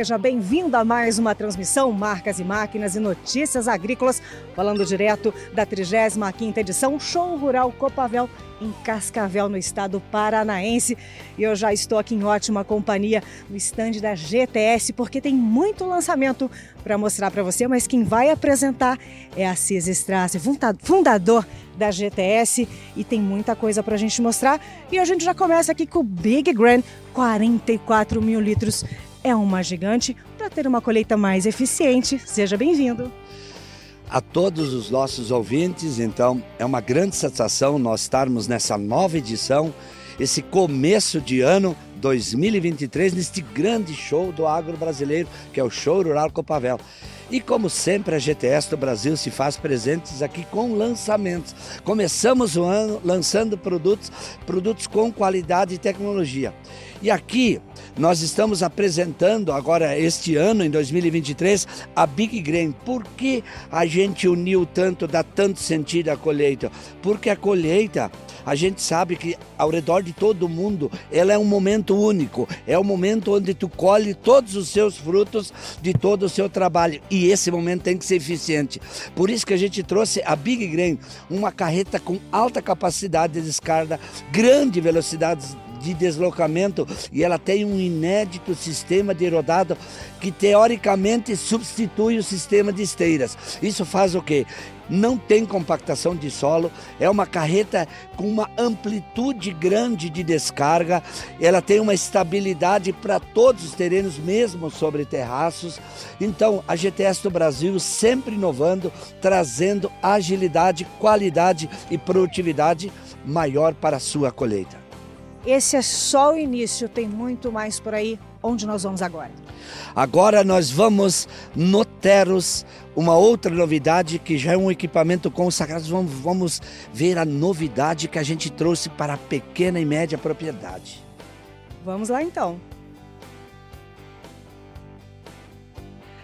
Seja bem-vindo a mais uma transmissão Marcas e Máquinas e Notícias Agrícolas, falando direto da 35ª edição Show Rural Copavel em Cascavel, no estado paranaense. E eu já estou aqui em ótima companhia no estande da GTS, porque tem muito lançamento para mostrar para você, mas quem vai apresentar é a Cis Strasse, fundador da GTS, e tem muita coisa para a gente mostrar. E a gente já começa aqui com o Big Grand, 44 mil litros. É uma gigante para ter uma colheita mais eficiente. Seja bem-vindo a todos os nossos ouvintes. Então, é uma grande satisfação nós estarmos nessa nova edição, esse começo de ano 2023, neste grande show do agro brasileiro, que é o Show Rural Copavel. E como sempre, a GTS do Brasil se faz presentes aqui com lançamentos. Começamos o ano lançando produtos, produtos com qualidade e tecnologia. E aqui nós estamos apresentando agora este ano, em 2023, a Big Grain. Por que a gente uniu tanto, dá tanto sentido à colheita? Porque a colheita, a gente sabe que ao redor de todo mundo, ela é um momento único. É o um momento onde tu colhe todos os seus frutos de todo o seu trabalho. E esse momento tem que ser eficiente. Por isso que a gente trouxe a Big Grain, uma carreta com alta capacidade de descarga, grande velocidade de deslocamento e ela tem um inédito sistema de rodado que teoricamente substitui o sistema de esteiras. Isso faz o quê? não tem compactação de solo, é uma carreta com uma amplitude grande de descarga, ela tem uma estabilidade para todos os terrenos, mesmo sobre terraços. Então, a GTS do Brasil sempre inovando, trazendo agilidade, qualidade e produtividade maior para a sua colheita. Esse é só o início, tem muito mais por aí. Onde nós vamos agora? Agora nós vamos no Teros, uma outra novidade que já é um equipamento consagrado. Vamos, vamos ver a novidade que a gente trouxe para a pequena e média propriedade. Vamos lá então.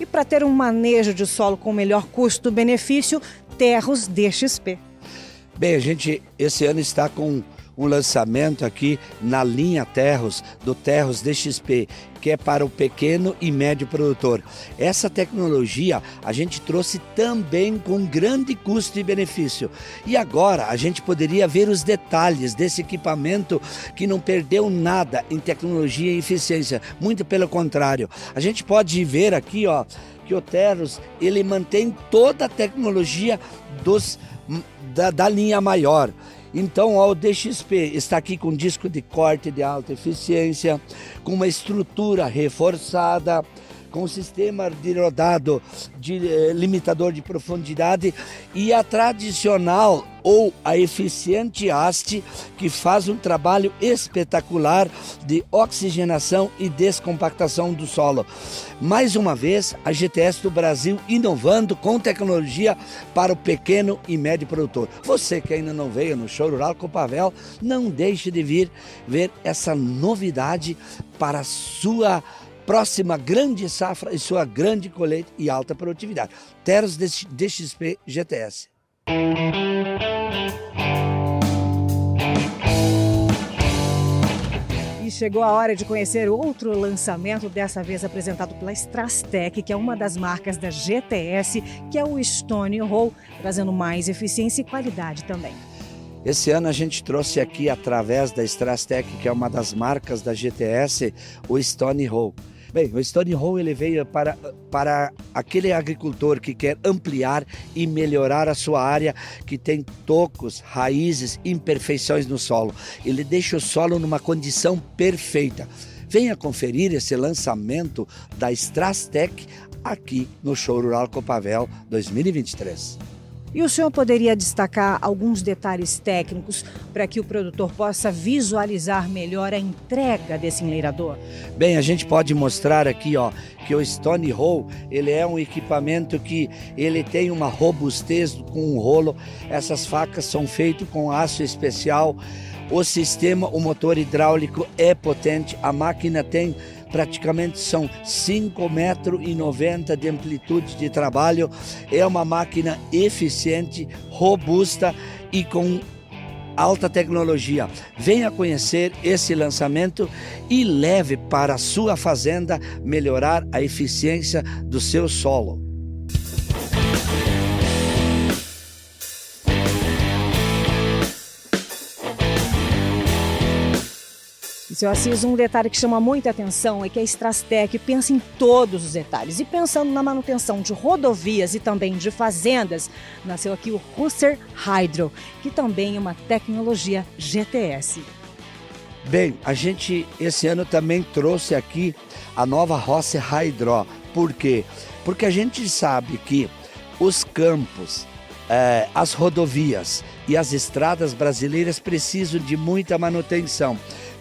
E para ter um manejo de solo com melhor custo-benefício, Terros DXP. Bem, a gente esse ano está com um lançamento aqui na linha Terros, do Terros DXP, que é para o pequeno e médio produtor. Essa tecnologia a gente trouxe também com grande custo e benefício. E agora a gente poderia ver os detalhes desse equipamento que não perdeu nada em tecnologia e eficiência, muito pelo contrário. A gente pode ver aqui, ó, que o Terros ele mantém toda a tecnologia dos da, da linha maior. Então, o DXP está aqui com disco de corte de alta eficiência, com uma estrutura reforçada, com um sistema de rodado de eh, limitador de profundidade e a tradicional ou a eficiente haste que faz um trabalho espetacular de oxigenação e descompactação do solo. Mais uma vez, a GTS do Brasil inovando com tecnologia para o pequeno e médio produtor. Você que ainda não veio no Show Rural Copavel, não deixe de vir ver essa novidade para a sua próxima grande safra e sua grande colheita e alta produtividade. Teros DXP GTS. E chegou a hora de conhecer outro lançamento, dessa vez apresentado pela Strastec, que é uma das marcas da GTS, que é o Stone Roll, trazendo mais eficiência e qualidade também. Esse ano a gente trouxe aqui, através da Strastec, que é uma das marcas da GTS, o Stone Roll. Bem, o Stone Hall ele veio para, para aquele agricultor que quer ampliar e melhorar a sua área, que tem tocos, raízes, imperfeições no solo. Ele deixa o solo numa condição perfeita. Venha conferir esse lançamento da Strastec aqui no Show Rural Copavel 2023. E o senhor poderia destacar alguns detalhes técnicos para que o produtor possa visualizar melhor a entrega desse enleirador? Bem, a gente pode mostrar aqui, ó, que o Stone Roll, ele é um equipamento que ele tem uma robustez com um rolo. Essas facas são feitas com aço especial. O sistema, o motor hidráulico é potente, a máquina tem praticamente são 5,90 metros de amplitude de trabalho. É uma máquina eficiente, robusta e com alta tecnologia. Venha conhecer esse lançamento e leve para a sua fazenda melhorar a eficiência do seu solo. Seu Assis, um detalhe que chama muita atenção é que a Strastec pensa em todos os detalhes. E pensando na manutenção de rodovias e também de fazendas, nasceu aqui o Russer Hydro, que também é uma tecnologia GTS. Bem, a gente esse ano também trouxe aqui a nova Rosser Hydro. Por quê? Porque a gente sabe que os campos, eh, as rodovias e as estradas brasileiras precisam de muita manutenção.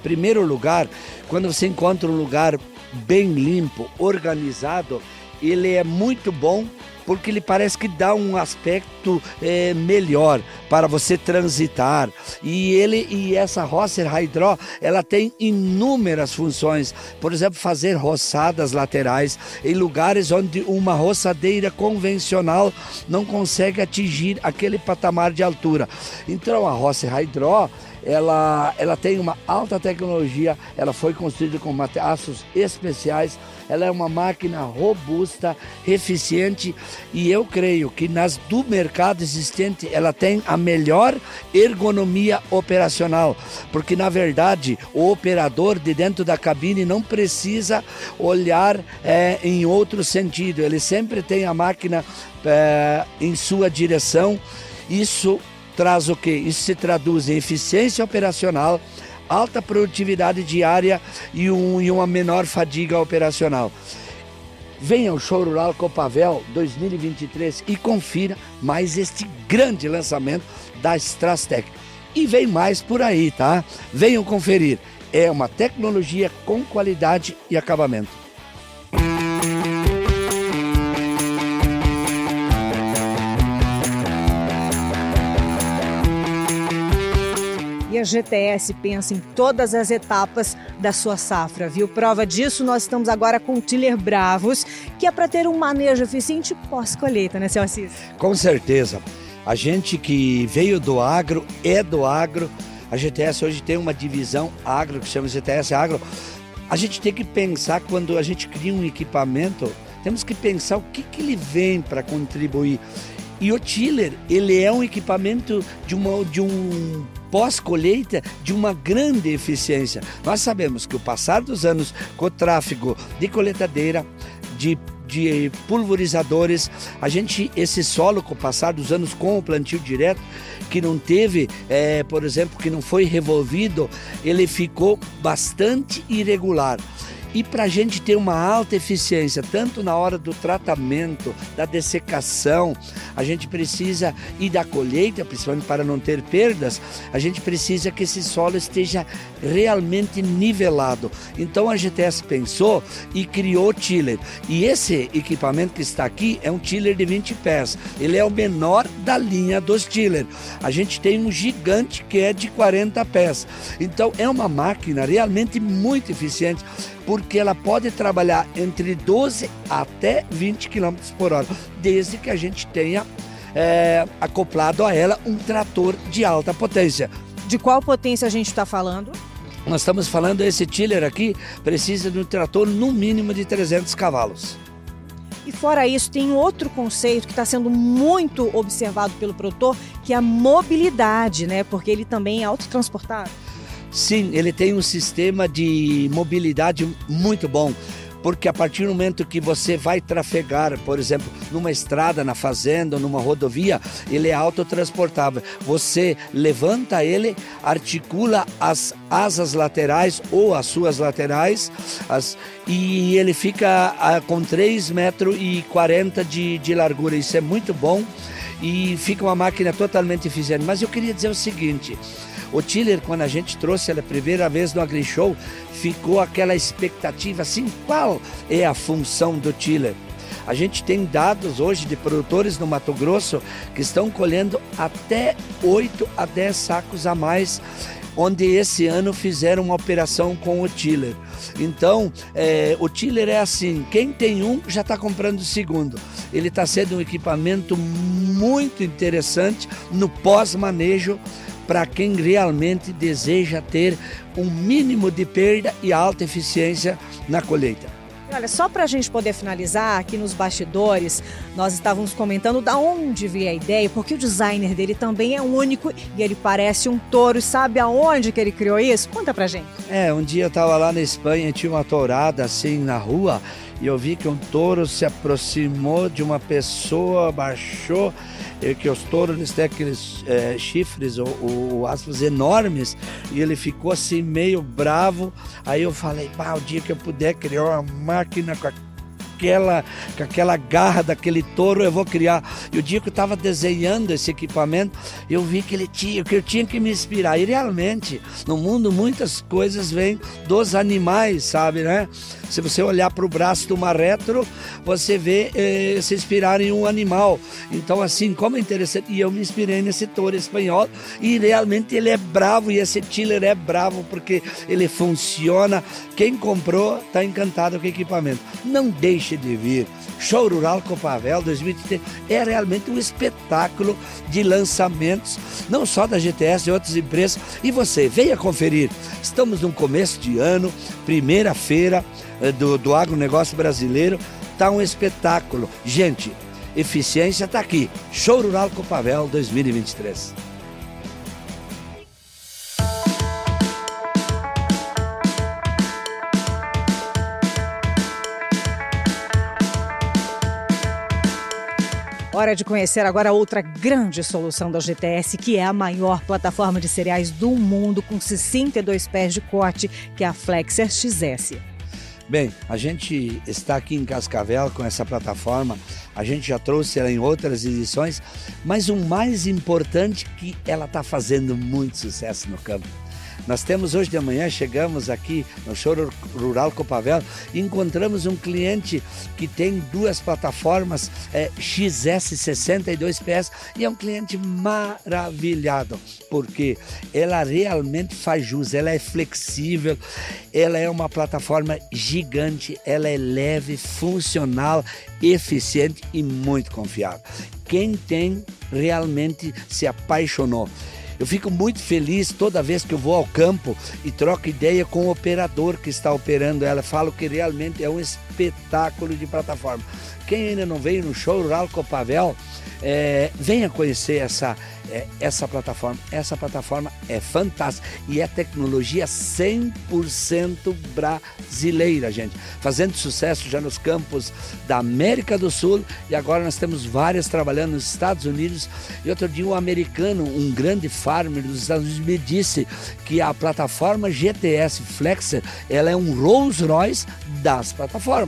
Primeiro lugar, quando você encontra um lugar bem limpo, organizado, ele é muito bom porque ele parece que dá um aspecto é, melhor para você transitar. E ele e essa Rosser Hydro, ela tem inúmeras funções. Por exemplo, fazer roçadas laterais em lugares onde uma roçadeira convencional não consegue atingir aquele patamar de altura. Então a Rosser Hydro ela, ela tem uma alta tecnologia, ela foi construída com aços especiais, ela é uma máquina robusta, eficiente e eu creio que nas do mercado existente ela tem a melhor ergonomia operacional, porque na verdade o operador de dentro da cabine não precisa olhar é, em outro sentido, ele sempre tem a máquina é, em sua direção. Isso traz o que? Isso se traduz em eficiência operacional, alta produtividade diária e, um, e uma menor fadiga operacional. Venha ao Show Rural Copavel 2023 e confira mais este grande lançamento da Strastec. E vem mais por aí, tá? Venham conferir. É uma tecnologia com qualidade e acabamento. A GTS pensa em todas as etapas da sua safra, viu? Prova disso, nós estamos agora com o Tiller Bravos, que é para ter um manejo eficiente pós-colheita, né, seu Assis? Com certeza. A gente que veio do agro, é do agro. A GTS hoje tem uma divisão agro, que chama GTS Agro. A gente tem que pensar quando a gente cria um equipamento, temos que pensar o que, que ele vem para contribuir. E o tiller, ele é um equipamento de, uma, de um pós-colheita de uma grande eficiência. Nós sabemos que o passar dos anos com o tráfego de coletadeira, de de pulverizadores, a gente esse solo com o passar dos anos com o plantio direto que não teve, é, por exemplo, que não foi revolvido, ele ficou bastante irregular. E para a gente ter uma alta eficiência, tanto na hora do tratamento, da dessecação, a gente precisa, e da colheita, principalmente para não ter perdas, a gente precisa que esse solo esteja realmente nivelado. Então a GTS pensou e criou o tiller. E esse equipamento que está aqui é um tiller de 20 pés. Ele é o menor da linha dos tiller. A gente tem um gigante que é de 40 pés. Então é uma máquina realmente muito eficiente porque ela pode trabalhar entre 12 até 20 km por hora, desde que a gente tenha é, acoplado a ela um trator de alta potência. De qual potência a gente está falando? Nós estamos falando, esse tiller aqui precisa de um trator no mínimo de 300 cavalos. E fora isso, tem outro conceito que está sendo muito observado pelo produtor, que é a mobilidade, né? Porque ele também é autotransportável. Sim, ele tem um sistema de mobilidade muito bom porque a partir do momento que você vai trafegar, por exemplo, numa estrada, na fazenda, numa rodovia, ele é autotransportável. Você levanta ele, articula as asas laterais ou as suas laterais as, e ele fica a, com 3,40 metros e 40 de, de largura. Isso é muito bom e fica uma máquina totalmente eficiente. Mas eu queria dizer o seguinte: o Tiller, quando a gente trouxe ela a primeira vez no AgriShow, ficou aquela expectativa assim, qual é a função do Tiller? A gente tem dados hoje de produtores no Mato Grosso que estão colhendo até 8 a 10 sacos a mais, onde esse ano fizeram uma operação com o Tiller. Então, é, o Tiller é assim: quem tem um já está comprando o segundo. Ele está sendo um equipamento muito interessante no pós-manejo para quem realmente deseja ter um mínimo de perda e alta eficiência na colheita. Olha, só para a gente poder finalizar, aqui nos bastidores, nós estávamos comentando da onde veio a ideia, porque o designer dele também é único e ele parece um touro. Sabe aonde que ele criou isso? Conta pra gente. É, um dia eu estava lá na Espanha, tinha uma tourada assim na rua, e eu vi que um touro se aproximou de uma pessoa, baixou é que os touros têm aqueles é, chifres ou, ou, aspas enormes e ele ficou assim meio bravo. Aí eu falei, pá, o dia que eu puder criar uma máquina com aquela, com aquela garra daquele touro eu vou criar. E o dia que eu estava desenhando esse equipamento, eu vi que ele tinha, que eu tinha que me inspirar. E realmente, no mundo muitas coisas vêm dos animais, sabe, né? Se você olhar para o braço do marretro, você vê eh, se inspirar em um animal. Então, assim, como é interessante. E eu me inspirei nesse touro espanhol e realmente ele é bravo e esse tiller é bravo porque ele funciona. Quem comprou está encantado com o equipamento. Não deixe de vir. Show Rural Copavel 2023 é realmente um espetáculo de lançamentos, não só da GTS e outras empresas. E você, venha conferir. Estamos no começo de ano, primeira feira eh, do, do agronegócio brasileiro. Está um espetáculo. Gente, eficiência está aqui. Show Rural Copavel 2023. Hora de conhecer agora outra grande solução da GTS, que é a maior plataforma de cereais do mundo, com 62 pés de corte, que é a Flexer XS. Bem, a gente está aqui em Cascavel com essa plataforma, a gente já trouxe ela em outras edições, mas o mais importante é que ela está fazendo muito sucesso no campo. Nós temos hoje de manhã, chegamos aqui no Show Rural Copavel e encontramos um cliente que tem duas plataformas é, XS 62 PS e é um cliente maravilhado, porque ela realmente faz jus, ela é flexível, ela é uma plataforma gigante, ela é leve, funcional, eficiente e muito confiável. Quem tem realmente se apaixonou. Eu fico muito feliz toda vez que eu vou ao campo e troco ideia com o operador que está operando ela. Falo que realmente é um espetáculo de plataforma. Quem ainda não veio no show Rural Copavel, é, venha conhecer essa é, essa plataforma. Essa plataforma é fantástica e é tecnologia 100% brasileira, gente. Fazendo sucesso já nos campos da América do Sul e agora nós temos várias trabalhando nos Estados Unidos. E outro dia um americano, um grande farmer dos Estados Unidos me disse que a plataforma GTS Flexer, ela é um Rolls Royce das plataformas.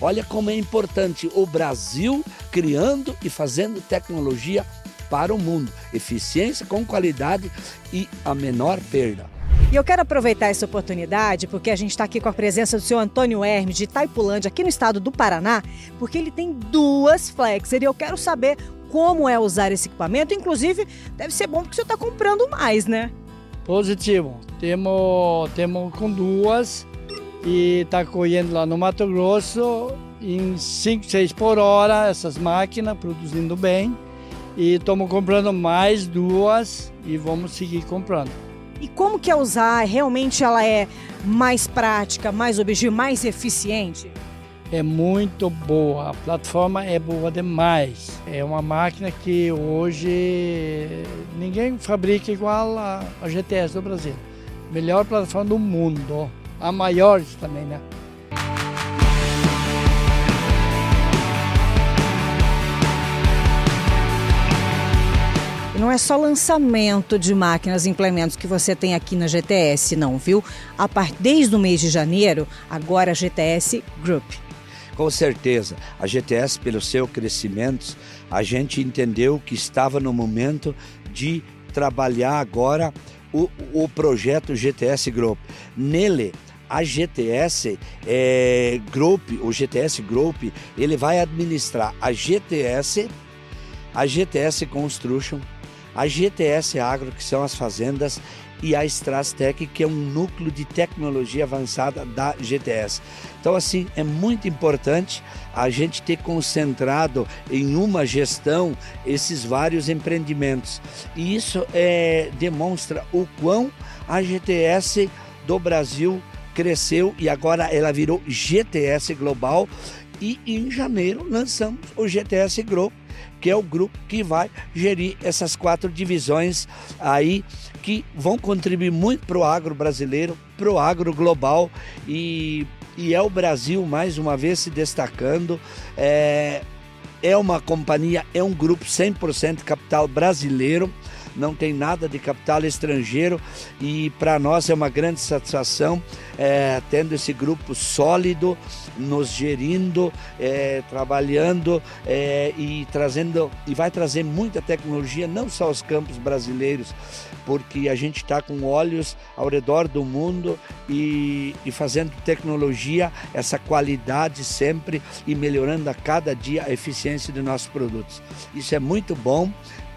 Olha como é importante o Brasil criando e fazendo tecnologia para o mundo. Eficiência com qualidade e a menor perda. E eu quero aproveitar essa oportunidade, porque a gente está aqui com a presença do senhor Antônio Hermes, de Taipulândia, aqui no estado do Paraná, porque ele tem duas Flexer e eu quero saber como é usar esse equipamento. Inclusive, deve ser bom porque o senhor está comprando mais, né? Positivo. Temos, temos com duas e está colhendo lá no Mato Grosso em 5, 6 por hora essas máquinas, produzindo bem. E estamos comprando mais duas e vamos seguir comprando. E como que é usar? Realmente ela é mais prática, mais objetiva, mais eficiente? É muito boa, a plataforma é boa demais. É uma máquina que hoje ninguém fabrica igual a, a GTS do Brasil. Melhor plataforma do mundo, a maior também, né? não é só lançamento de máquinas e implementos que você tem aqui na GTS, não, viu? A part... Desde o mês de janeiro, agora a GTS Group. Com certeza, a GTS, pelo seu crescimento, a gente entendeu que estava no momento de trabalhar agora o, o projeto GTS Group. Nele, a GTS é, Group, o GTS Group, ele vai administrar a GTS, a GTS Construction, a GTS Agro, que são as fazendas, e a Strastec, que é um núcleo de tecnologia avançada da GTS. Então, assim, é muito importante a gente ter concentrado em uma gestão esses vários empreendimentos. E isso é, demonstra o quão a GTS do Brasil cresceu e agora ela virou GTS Global. E em janeiro lançamos o GTS Group, que é o grupo que vai gerir essas quatro divisões aí que vão contribuir muito para o agro brasileiro, para o agro global e, e é o Brasil mais uma vez se destacando. É, é uma companhia, é um grupo 100% capital brasileiro não tem nada de capital estrangeiro e para nós é uma grande satisfação é, tendo esse grupo sólido, nos gerindo, é, trabalhando é, e trazendo e vai trazer muita tecnologia não só aos campos brasileiros, porque a gente está com olhos ao redor do mundo e, e fazendo tecnologia, essa qualidade sempre e melhorando a cada dia a eficiência de nossos produtos. Isso é muito bom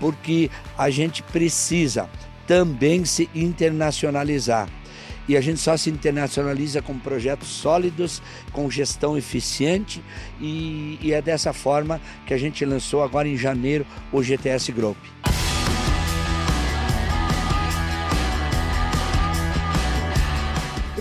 porque a gente precisa também se internacionalizar. E a gente só se internacionaliza com projetos sólidos, com gestão eficiente, e, e é dessa forma que a gente lançou agora em janeiro o GTS Group.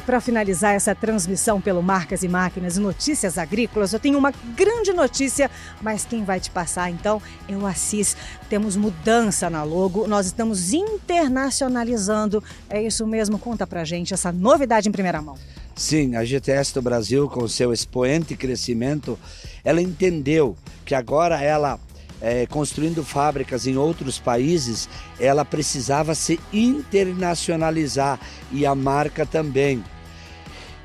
Para finalizar essa transmissão pelo Marcas e Máquinas e Notícias Agrícolas, eu tenho uma grande notícia, mas quem vai te passar então é o Assis. Temos mudança na logo, nós estamos internacionalizando. É isso mesmo? Conta pra gente essa novidade em primeira mão. Sim, a GTS do Brasil, com seu expoente crescimento, ela entendeu que agora ela é, construindo fábricas em outros países, ela precisava se internacionalizar e a marca também.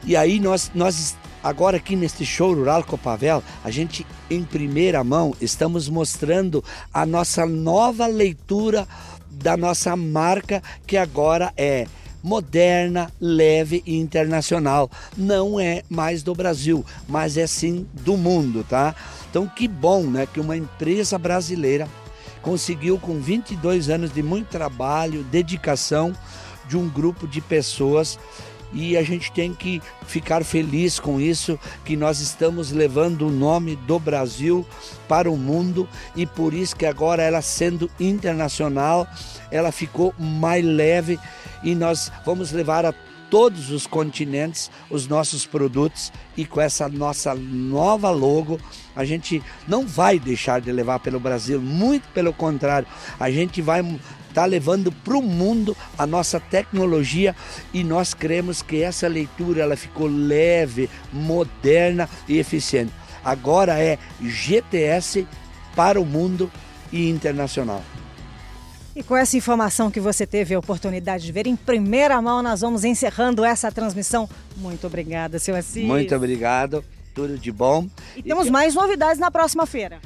E aí nós, nós agora aqui neste show rural Copavel, a gente em primeira mão estamos mostrando a nossa nova leitura da nossa marca que agora é moderna, leve e internacional. Não é mais do Brasil, mas é sim do mundo, tá? Então que bom, né, que uma empresa brasileira conseguiu com 22 anos de muito trabalho, dedicação de um grupo de pessoas e a gente tem que ficar feliz com isso, que nós estamos levando o nome do Brasil para o mundo e por isso que agora ela sendo internacional, ela ficou mais leve e nós vamos levar a todos os continentes os nossos produtos e com essa nossa nova logo a gente não vai deixar de levar pelo Brasil, muito pelo contrário, a gente vai estar tá levando para o mundo a nossa tecnologia e nós cremos que essa leitura ela ficou leve, moderna e eficiente. Agora é GTS para o mundo e internacional. E com essa informação que você teve a oportunidade de ver em primeira mão, nós vamos encerrando essa transmissão. Muito obrigada, seu Assis. Muito obrigado, tudo de bom. E temos mais novidades na próxima feira.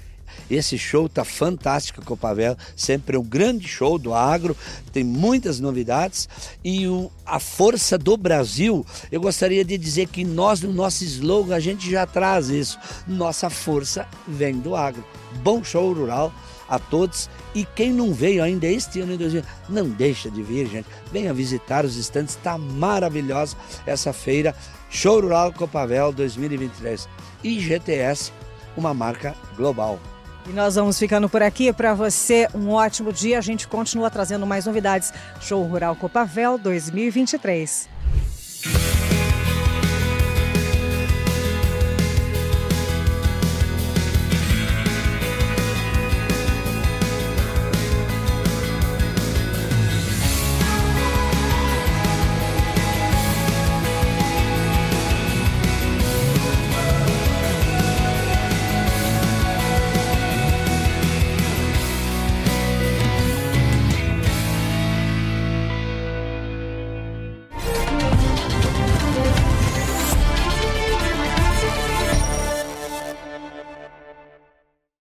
Esse show tá fantástico com o Pavel, sempre é um grande show do agro, tem muitas novidades e o, a força do Brasil, eu gostaria de dizer que nós no nosso slogan a gente já traz isso. Nossa força vem do agro. Bom show rural a todos. E quem não veio ainda este ano em 2000, não deixa de vir, gente. Venha visitar os estantes, está maravilhosa essa feira. Show Rural Copavel 2023. E GTS, uma marca global. E nós vamos ficando por aqui. Para você, um ótimo dia. A gente continua trazendo mais novidades. Show Rural Copavel 2023.